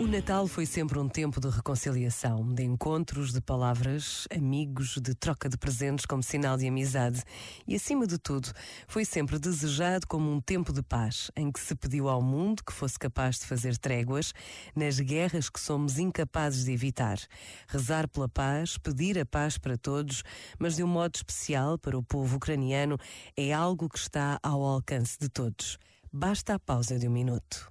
O Natal foi sempre um tempo de reconciliação, de encontros, de palavras, amigos, de troca de presentes como sinal de amizade. E, acima de tudo, foi sempre desejado como um tempo de paz, em que se pediu ao mundo que fosse capaz de fazer tréguas nas guerras que somos incapazes de evitar. Rezar pela paz, pedir a paz para todos, mas de um modo especial para o povo ucraniano, é algo que está ao alcance de todos. Basta a pausa de um minuto.